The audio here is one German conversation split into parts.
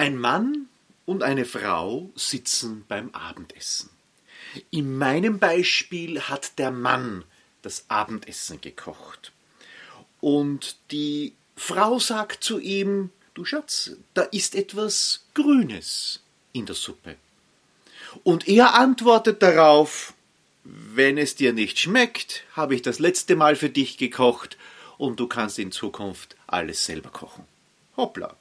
Ein Mann und eine Frau sitzen beim Abendessen. In meinem Beispiel hat der Mann das Abendessen gekocht. Und die Frau sagt zu ihm, du Schatz, da ist etwas Grünes in der Suppe. Und er antwortet darauf, wenn es dir nicht schmeckt, habe ich das letzte Mal für dich gekocht und du kannst in Zukunft alles selber kochen. Hoppla,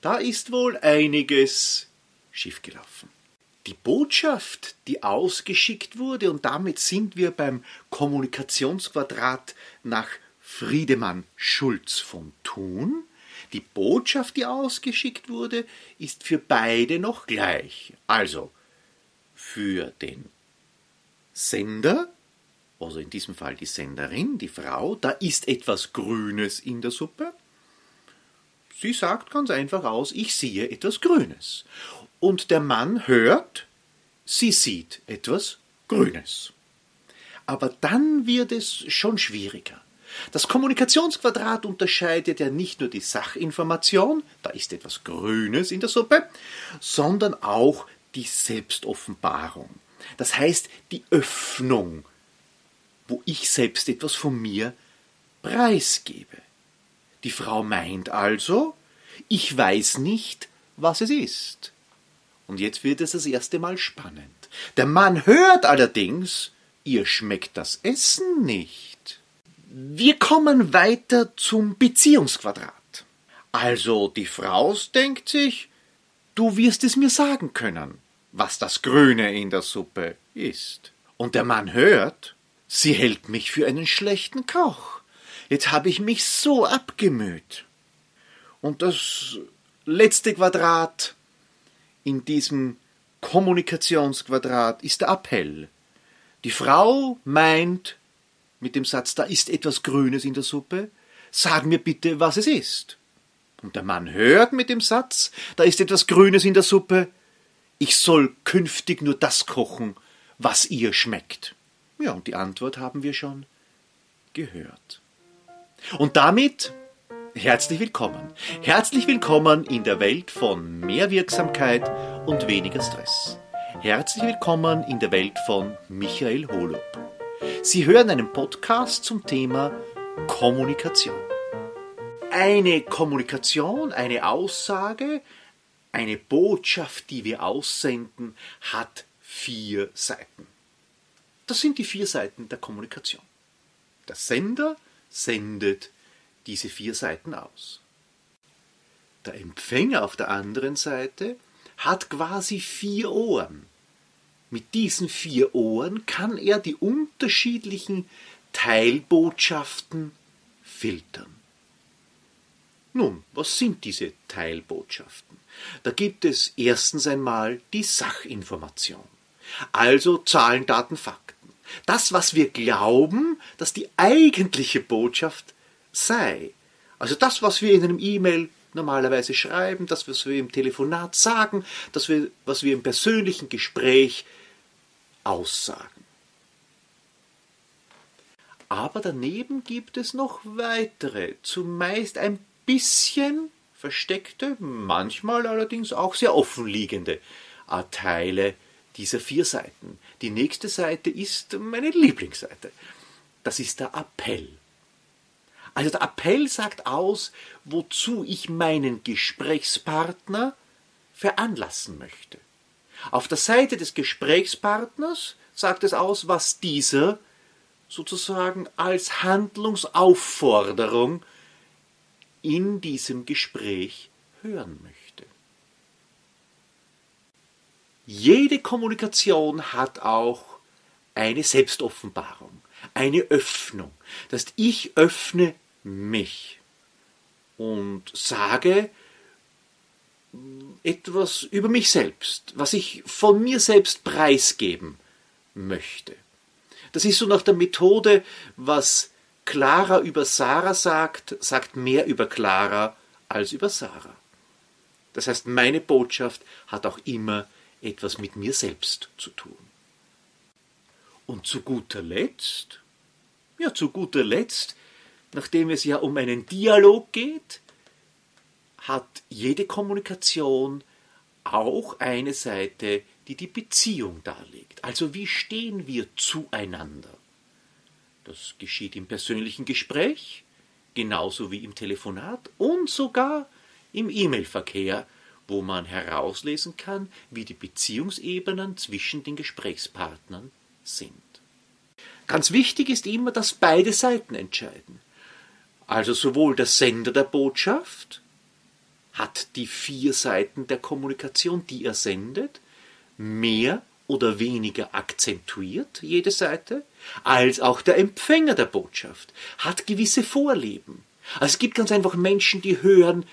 da ist wohl einiges schiefgelaufen. Die Botschaft, die ausgeschickt wurde, und damit sind wir beim Kommunikationsquadrat nach Friedemann Schulz von Thun, die Botschaft, die ausgeschickt wurde, ist für beide noch gleich. Also für den Sender, also in diesem Fall die Senderin, die Frau, da ist etwas Grünes in der Suppe. Sie sagt ganz einfach aus, ich sehe etwas Grünes. Und der Mann hört, sie sieht etwas Grünes. Aber dann wird es schon schwieriger. Das Kommunikationsquadrat unterscheidet ja nicht nur die Sachinformation, da ist etwas Grünes in der Suppe, sondern auch die Selbstoffenbarung. Das heißt die Öffnung, wo ich selbst etwas von mir preisgebe. Die Frau meint also, ich weiß nicht, was es ist. Und jetzt wird es das erste Mal spannend. Der Mann hört allerdings, ihr schmeckt das Essen nicht. Wir kommen weiter zum Beziehungsquadrat. Also die Frau denkt sich, du wirst es mir sagen können, was das Grüne in der Suppe ist. Und der Mann hört, sie hält mich für einen schlechten Koch. Jetzt habe ich mich so abgemüht. Und das letzte Quadrat in diesem Kommunikationsquadrat ist der Appell. Die Frau meint, mit dem Satz, da ist etwas Grünes in der Suppe, sag mir bitte, was es ist. Und der Mann hört mit dem Satz, da ist etwas Grünes in der Suppe, ich soll künftig nur das kochen, was ihr schmeckt. Ja, und die Antwort haben wir schon gehört. Und damit herzlich willkommen. Herzlich willkommen in der Welt von mehr Wirksamkeit und weniger Stress. Herzlich willkommen in der Welt von Michael Holub. Sie hören einen Podcast zum Thema Kommunikation. Eine Kommunikation, eine Aussage, eine Botschaft, die wir aussenden, hat vier Seiten. Das sind die vier Seiten der Kommunikation. Der Sender sendet diese vier Seiten aus. Der Empfänger auf der anderen Seite hat quasi vier Ohren. Mit diesen vier Ohren kann er die unterschiedlichen Teilbotschaften filtern. Nun, was sind diese Teilbotschaften? Da gibt es erstens einmal die Sachinformation, also Zahlen, Daten, Fakten. Das, was wir glauben, dass die eigentliche Botschaft sei. Also das, was wir in einem E-Mail normalerweise schreiben, das, was wir im Telefonat sagen, das, was wir im persönlichen Gespräch Aussagen. Aber daneben gibt es noch weitere, zumeist ein bisschen versteckte, manchmal allerdings auch sehr offenliegende Teile dieser vier Seiten. Die nächste Seite ist meine Lieblingsseite. Das ist der Appell. Also der Appell sagt aus, wozu ich meinen Gesprächspartner veranlassen möchte. Auf der Seite des Gesprächspartners sagt es aus, was dieser sozusagen als Handlungsaufforderung in diesem Gespräch hören möchte. Jede Kommunikation hat auch eine Selbstoffenbarung, eine Öffnung. Das heißt, ich öffne mich und sage, etwas über mich selbst, was ich von mir selbst preisgeben möchte. Das ist so nach der Methode, was Clara über Sarah sagt, sagt mehr über Clara als über Sarah. Das heißt, meine Botschaft hat auch immer etwas mit mir selbst zu tun. Und zu guter Letzt, ja, zu guter Letzt, nachdem es ja um einen Dialog geht, hat jede Kommunikation auch eine Seite, die die Beziehung darlegt. Also wie stehen wir zueinander? Das geschieht im persönlichen Gespräch, genauso wie im Telefonat und sogar im E-Mail-Verkehr, wo man herauslesen kann, wie die Beziehungsebenen zwischen den Gesprächspartnern sind. Ganz wichtig ist immer, dass beide Seiten entscheiden. Also sowohl der Sender der Botschaft hat die vier Seiten der Kommunikation, die er sendet, mehr oder weniger akzentuiert, jede Seite, als auch der Empfänger der Botschaft hat gewisse Vorlieben. Also es gibt ganz einfach Menschen, die hören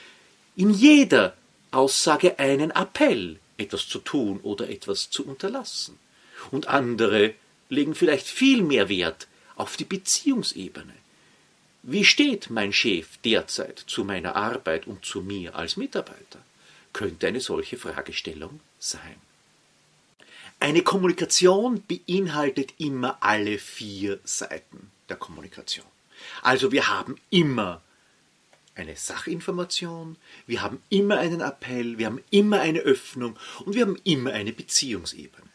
in jeder Aussage einen Appell, etwas zu tun oder etwas zu unterlassen. Und andere legen vielleicht viel mehr Wert auf die Beziehungsebene. Wie steht mein Chef derzeit zu meiner Arbeit und zu mir als Mitarbeiter? Könnte eine solche Fragestellung sein. Eine Kommunikation beinhaltet immer alle vier Seiten der Kommunikation. Also wir haben immer eine Sachinformation, wir haben immer einen Appell, wir haben immer eine Öffnung und wir haben immer eine Beziehungsebene.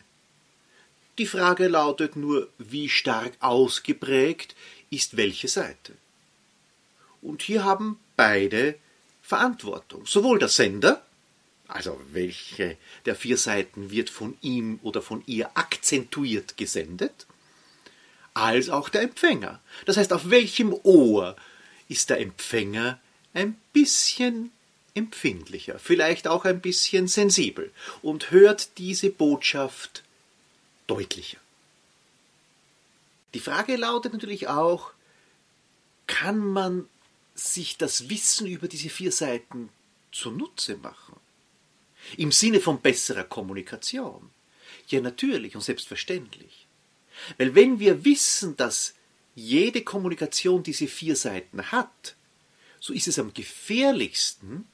Die Frage lautet nur, wie stark ausgeprägt ist welche Seite. Und hier haben beide Verantwortung. Sowohl der Sender, also welche der vier Seiten wird von ihm oder von ihr akzentuiert gesendet, als auch der Empfänger. Das heißt, auf welchem Ohr ist der Empfänger ein bisschen empfindlicher, vielleicht auch ein bisschen sensibel und hört diese Botschaft deutlicher. Die Frage lautet natürlich auch, kann man sich das Wissen über diese vier Seiten zunutze machen? Im Sinne von besserer Kommunikation? Ja, natürlich und selbstverständlich. Weil wenn wir wissen, dass jede Kommunikation diese vier Seiten hat, so ist es am gefährlichsten,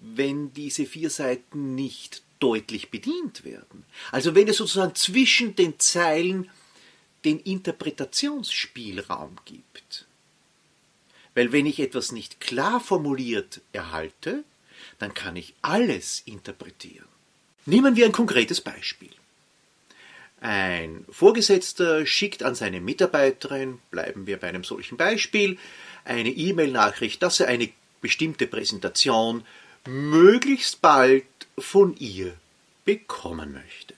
wenn diese vier Seiten nicht deutlich bedient werden. Also wenn es sozusagen zwischen den Zeilen den Interpretationsspielraum gibt. Weil wenn ich etwas nicht klar formuliert erhalte, dann kann ich alles interpretieren. Nehmen wir ein konkretes Beispiel. Ein Vorgesetzter schickt an seine Mitarbeiterin, bleiben wir bei einem solchen Beispiel, eine E-Mail-Nachricht, dass er eine bestimmte Präsentation möglichst bald von ihr bekommen möchte.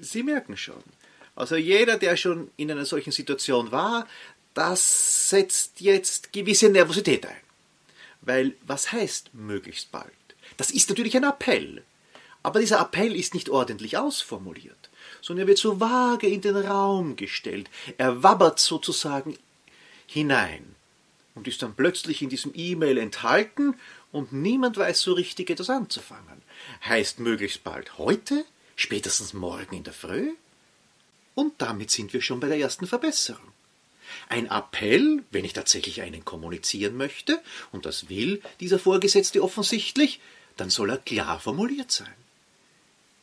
Sie merken schon, also jeder, der schon in einer solchen Situation war, das setzt jetzt gewisse Nervosität ein. Weil was heißt möglichst bald? Das ist natürlich ein Appell. Aber dieser Appell ist nicht ordentlich ausformuliert, sondern er wird so vage in den Raum gestellt. Er wabbert sozusagen hinein und ist dann plötzlich in diesem E-Mail enthalten und niemand weiß so richtig etwas anzufangen. Heißt möglichst bald heute, spätestens morgen in der Früh? Und damit sind wir schon bei der ersten Verbesserung. Ein Appell, wenn ich tatsächlich einen kommunizieren möchte, und das will dieser Vorgesetzte offensichtlich, dann soll er klar formuliert sein.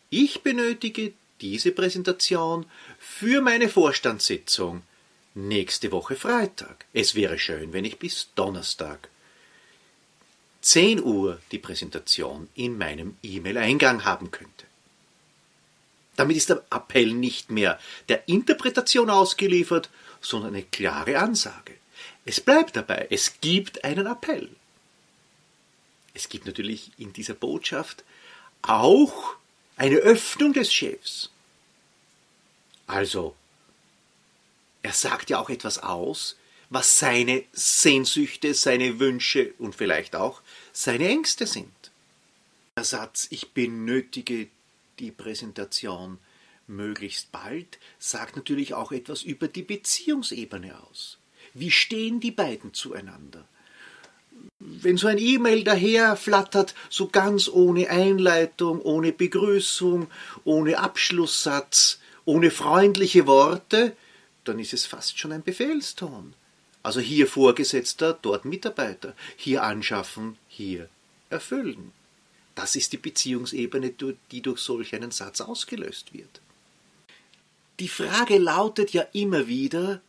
Ich benötige diese Präsentation für meine Vorstandssitzung nächste Woche Freitag. Es wäre schön, wenn ich bis Donnerstag 10 Uhr die Präsentation in meinem E-Mail-Eingang haben könnte. Damit ist der Appell nicht mehr der Interpretation ausgeliefert, sondern eine klare Ansage. Es bleibt dabei, es gibt einen Appell. Es gibt natürlich in dieser Botschaft auch eine Öffnung des Chefs. Also, er sagt ja auch etwas aus, was seine Sehnsüchte, seine Wünsche und vielleicht auch seine Ängste sind. Der Satz Ich benötige die Präsentation möglichst bald sagt natürlich auch etwas über die Beziehungsebene aus. Wie stehen die beiden zueinander? Wenn so ein E-Mail daher flattert, so ganz ohne Einleitung, ohne Begrüßung, ohne Abschlusssatz, ohne freundliche Worte, dann ist es fast schon ein Befehlston. Also hier Vorgesetzter, dort Mitarbeiter. Hier anschaffen, hier erfüllen. Das ist die Beziehungsebene, die durch solch einen Satz ausgelöst wird. Die Frage lautet ja immer wieder,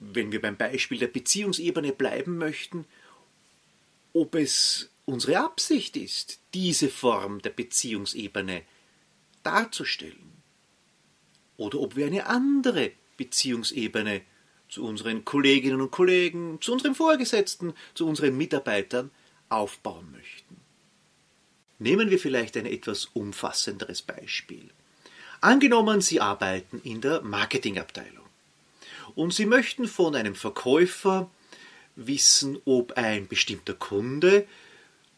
wenn wir beim Beispiel der Beziehungsebene bleiben möchten, ob es unsere Absicht ist, diese Form der Beziehungsebene darzustellen. Oder ob wir eine andere Beziehungsebene zu unseren Kolleginnen und Kollegen, zu unseren Vorgesetzten, zu unseren Mitarbeitern aufbauen möchten. Nehmen wir vielleicht ein etwas umfassenderes Beispiel. Angenommen, Sie arbeiten in der Marketingabteilung und Sie möchten von einem Verkäufer wissen, ob ein bestimmter Kunde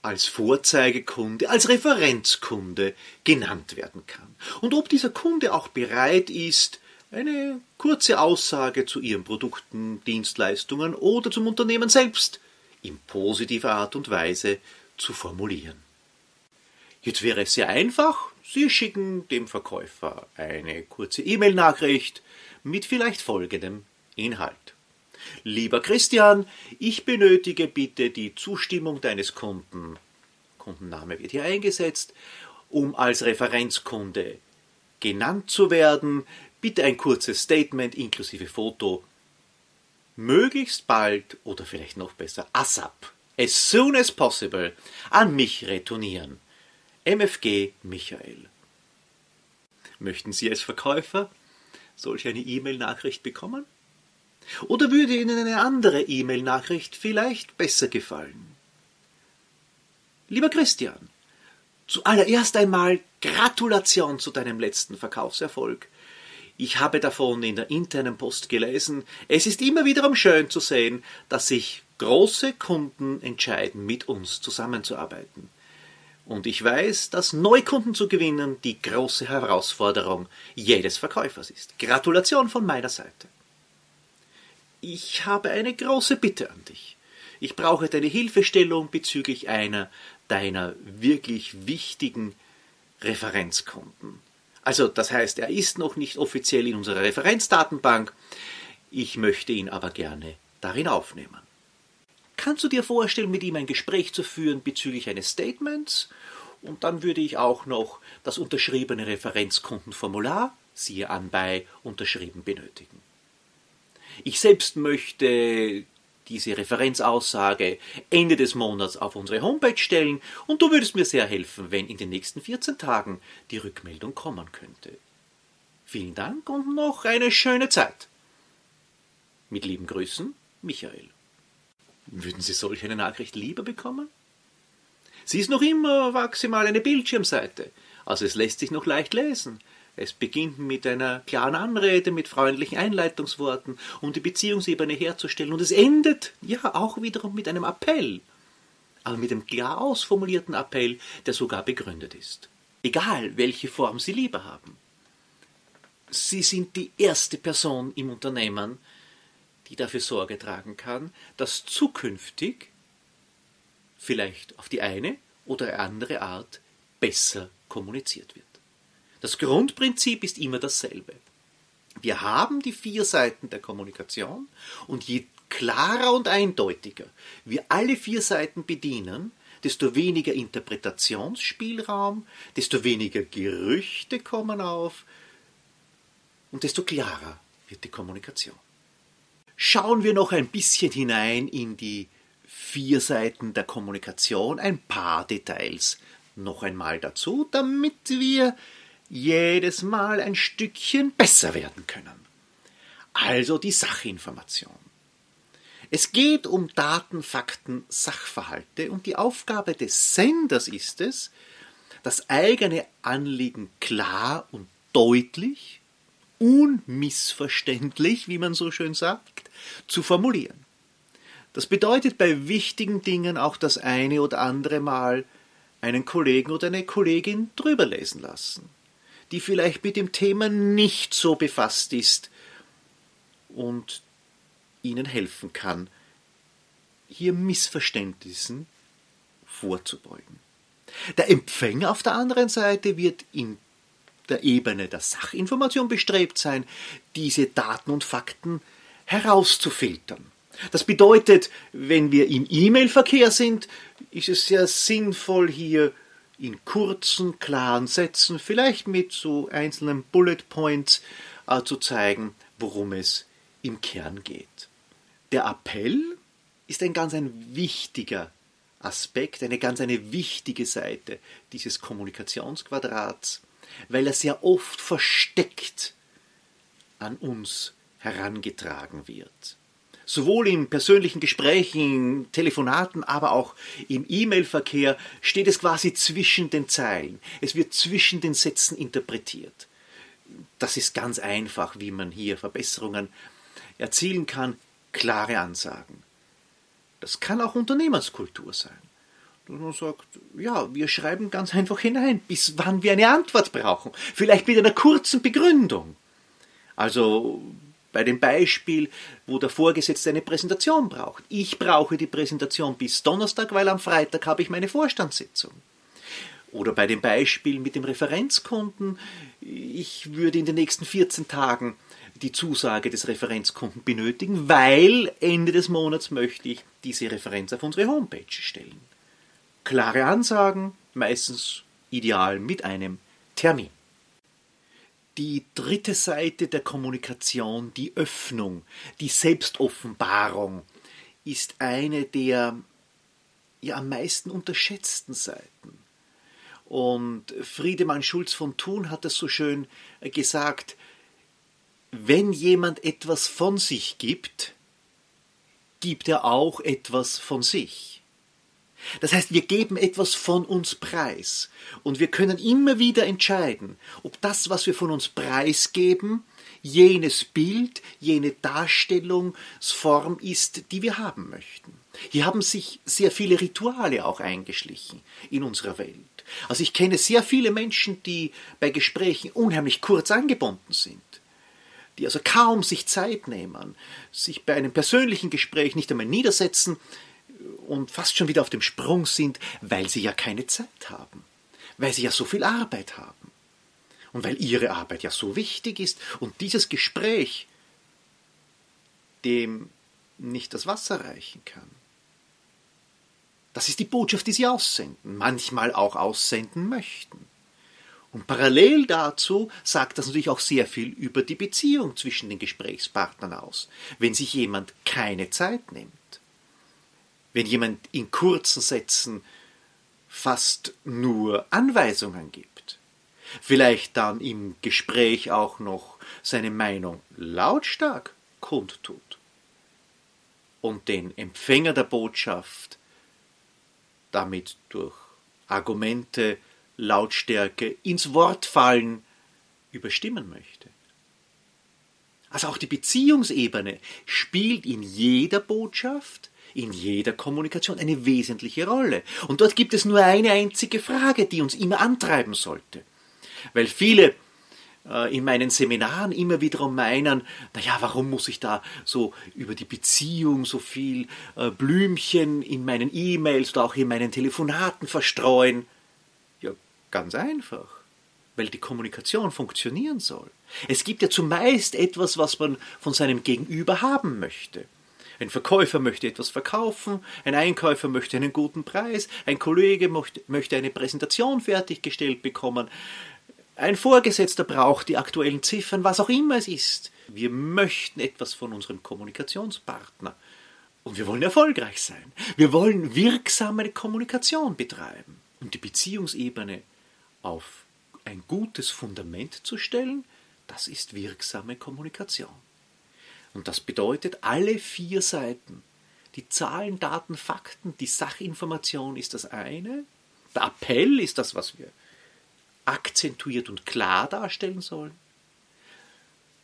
als Vorzeigekunde, als Referenzkunde genannt werden kann. Und ob dieser Kunde auch bereit ist, eine kurze Aussage zu ihren Produkten, Dienstleistungen oder zum Unternehmen selbst in positiver Art und Weise zu formulieren. Jetzt wäre es sehr einfach, Sie schicken dem Verkäufer eine kurze E-Mail-Nachricht mit vielleicht folgendem Inhalt. Lieber Christian, ich benötige bitte die Zustimmung deines Kunden, Kundenname wird hier eingesetzt, um als Referenzkunde genannt zu werden. Bitte ein kurzes Statement inklusive Foto. Möglichst bald oder vielleicht noch besser ASAP, as soon as possible, an mich retournieren. MFG Michael. Möchten Sie als Verkäufer solch eine E-Mail-Nachricht bekommen? Oder würde Ihnen eine andere E-Mail-Nachricht vielleicht besser gefallen? Lieber Christian, zuallererst einmal Gratulation zu deinem letzten Verkaufserfolg. Ich habe davon in der internen Post gelesen. Es ist immer wiederum schön zu sehen, dass sich große Kunden entscheiden, mit uns zusammenzuarbeiten. Und ich weiß, dass Neukunden zu gewinnen die große Herausforderung jedes Verkäufers ist. Gratulation von meiner Seite. Ich habe eine große Bitte an dich. Ich brauche deine Hilfestellung bezüglich einer deiner wirklich wichtigen Referenzkunden. Also das heißt, er ist noch nicht offiziell in unserer Referenzdatenbank. Ich möchte ihn aber gerne darin aufnehmen. Kannst du dir vorstellen, mit ihm ein Gespräch zu führen bezüglich eines Statements? Und dann würde ich auch noch das unterschriebene Referenzkundenformular, siehe anbei, unterschrieben benötigen. Ich selbst möchte diese Referenzaussage Ende des Monats auf unsere Homepage stellen und du würdest mir sehr helfen, wenn in den nächsten 14 Tagen die Rückmeldung kommen könnte. Vielen Dank und noch eine schöne Zeit. Mit lieben Grüßen, Michael. Würden Sie solch eine Nachricht lieber bekommen? Sie ist noch immer maximal eine Bildschirmseite, also es lässt sich noch leicht lesen. Es beginnt mit einer klaren Anrede, mit freundlichen Einleitungsworten, um die Beziehungsebene herzustellen. Und es endet ja auch wiederum mit einem Appell. Aber mit einem klar ausformulierten Appell, der sogar begründet ist. Egal, welche Form Sie lieber haben. Sie sind die erste Person im Unternehmen, die dafür Sorge tragen kann, dass zukünftig vielleicht auf die eine oder andere Art besser kommuniziert wird. Das Grundprinzip ist immer dasselbe. Wir haben die vier Seiten der Kommunikation und je klarer und eindeutiger wir alle vier Seiten bedienen, desto weniger Interpretationsspielraum, desto weniger Gerüchte kommen auf und desto klarer wird die Kommunikation. Schauen wir noch ein bisschen hinein in die vier Seiten der Kommunikation, ein paar Details noch einmal dazu, damit wir jedes Mal ein Stückchen besser werden können. Also die Sachinformation. Es geht um Daten, Fakten, Sachverhalte und die Aufgabe des Senders ist es, das eigene Anliegen klar und deutlich, unmissverständlich, wie man so schön sagt, zu formulieren. Das bedeutet bei wichtigen Dingen auch das eine oder andere Mal einen Kollegen oder eine Kollegin drüber lesen lassen die vielleicht mit dem Thema nicht so befasst ist und ihnen helfen kann, hier Missverständnissen vorzubeugen. Der Empfänger auf der anderen Seite wird in der Ebene der Sachinformation bestrebt sein, diese Daten und Fakten herauszufiltern. Das bedeutet, wenn wir im E-Mail-Verkehr sind, ist es sehr sinnvoll, hier in kurzen, klaren Sätzen, vielleicht mit so einzelnen Bullet Points äh, zu zeigen, worum es im Kern geht. Der Appell ist ein ganz ein wichtiger Aspekt, eine ganz eine wichtige Seite dieses Kommunikationsquadrats, weil er sehr oft versteckt an uns herangetragen wird. Sowohl in persönlichen Gesprächen, in Telefonaten, aber auch im E-Mail-Verkehr steht es quasi zwischen den Zeilen. Es wird zwischen den Sätzen interpretiert. Das ist ganz einfach, wie man hier Verbesserungen erzielen kann. Klare Ansagen. Das kann auch Unternehmenskultur sein. man sagt, ja, wir schreiben ganz einfach hinein, bis wann wir eine Antwort brauchen. Vielleicht mit einer kurzen Begründung. Also bei dem Beispiel, wo der Vorgesetzte eine Präsentation braucht. Ich brauche die Präsentation bis Donnerstag, weil am Freitag habe ich meine Vorstandssitzung. Oder bei dem Beispiel mit dem Referenzkunden, ich würde in den nächsten 14 Tagen die Zusage des Referenzkunden benötigen, weil Ende des Monats möchte ich diese Referenz auf unsere Homepage stellen. Klare Ansagen, meistens ideal mit einem Termin. Die dritte Seite der Kommunikation, die Öffnung, die Selbstoffenbarung, ist eine der ja, am meisten unterschätzten Seiten. Und Friedemann Schulz von Thun hat es so schön gesagt, wenn jemand etwas von sich gibt, gibt er auch etwas von sich. Das heißt, wir geben etwas von uns preis und wir können immer wieder entscheiden, ob das, was wir von uns preisgeben, jenes Bild, jene Darstellungsform ist, die wir haben möchten. Hier haben sich sehr viele Rituale auch eingeschlichen in unserer Welt. Also ich kenne sehr viele Menschen, die bei Gesprächen unheimlich kurz angebunden sind die also kaum sich Zeit nehmen, sich bei einem persönlichen Gespräch nicht einmal niedersetzen, und fast schon wieder auf dem Sprung sind, weil sie ja keine Zeit haben, weil sie ja so viel Arbeit haben und weil ihre Arbeit ja so wichtig ist und dieses Gespräch dem nicht das Wasser reichen kann. Das ist die Botschaft, die sie aussenden, manchmal auch aussenden möchten. Und parallel dazu sagt das natürlich auch sehr viel über die Beziehung zwischen den Gesprächspartnern aus, wenn sich jemand keine Zeit nimmt wenn jemand in kurzen Sätzen fast nur Anweisungen gibt, vielleicht dann im Gespräch auch noch seine Meinung lautstark kundtut und den Empfänger der Botschaft damit durch Argumente, Lautstärke ins Wort fallen überstimmen möchte. Also auch die Beziehungsebene spielt in jeder Botschaft in jeder Kommunikation eine wesentliche Rolle. Und dort gibt es nur eine einzige Frage, die uns immer antreiben sollte. Weil viele äh, in meinen Seminaren immer wiederum meinen, naja, warum muss ich da so über die Beziehung so viel äh, Blümchen in meinen E-Mails oder auch in meinen Telefonaten verstreuen? Ja, ganz einfach weil die Kommunikation funktionieren soll. Es gibt ja zumeist etwas, was man von seinem Gegenüber haben möchte. Ein Verkäufer möchte etwas verkaufen, ein Einkäufer möchte einen guten Preis, ein Kollege möchte eine Präsentation fertiggestellt bekommen, ein Vorgesetzter braucht die aktuellen Ziffern, was auch immer es ist. Wir möchten etwas von unserem Kommunikationspartner. Und wir wollen erfolgreich sein. Wir wollen wirksame Kommunikation betreiben. Und die Beziehungsebene auf ein gutes Fundament zu stellen, das ist wirksame Kommunikation. Und das bedeutet, alle vier Seiten, die Zahlen, Daten, Fakten, die Sachinformation ist das eine, der Appell ist das, was wir akzentuiert und klar darstellen sollen.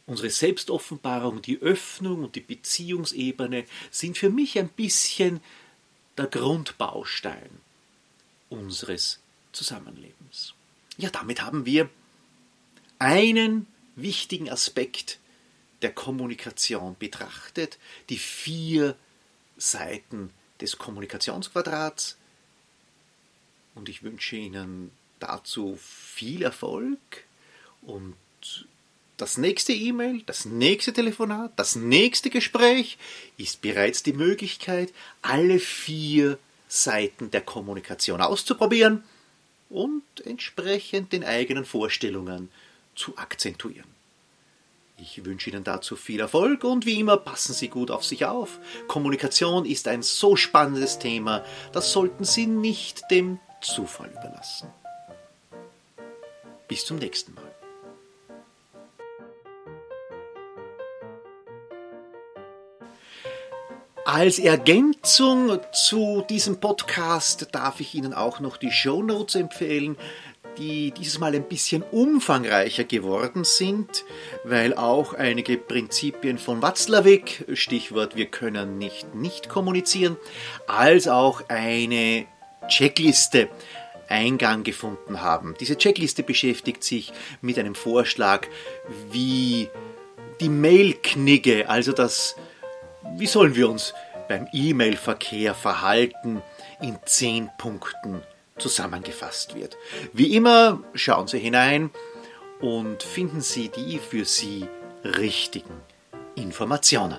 Unsere Selbstoffenbarung, die Öffnung und die Beziehungsebene sind für mich ein bisschen der Grundbaustein unseres Zusammenlebens. Ja, damit haben wir einen wichtigen Aspekt der Kommunikation betrachtet, die vier Seiten des Kommunikationsquadrats. Und ich wünsche Ihnen dazu viel Erfolg und das nächste E-Mail, das nächste Telefonat, das nächste Gespräch ist bereits die Möglichkeit, alle vier Seiten der Kommunikation auszuprobieren und entsprechend den eigenen Vorstellungen zu akzentuieren. Ich wünsche Ihnen dazu viel Erfolg und wie immer passen Sie gut auf sich auf. Kommunikation ist ein so spannendes Thema, das sollten Sie nicht dem Zufall überlassen. Bis zum nächsten Mal. Als Ergänzung zu diesem Podcast darf ich Ihnen auch noch die Show Notes empfehlen, die dieses Mal ein bisschen umfangreicher geworden sind, weil auch einige Prinzipien von Watzlawick, Stichwort wir können nicht nicht kommunizieren, als auch eine Checkliste Eingang gefunden haben. Diese Checkliste beschäftigt sich mit einem Vorschlag, wie die Mail-Knigge, also das, wie sollen wir uns beim E-Mail-Verkehr verhalten, in zehn Punkten zusammengefasst wird. Wie immer schauen Sie hinein und finden Sie die für Sie richtigen Informationen.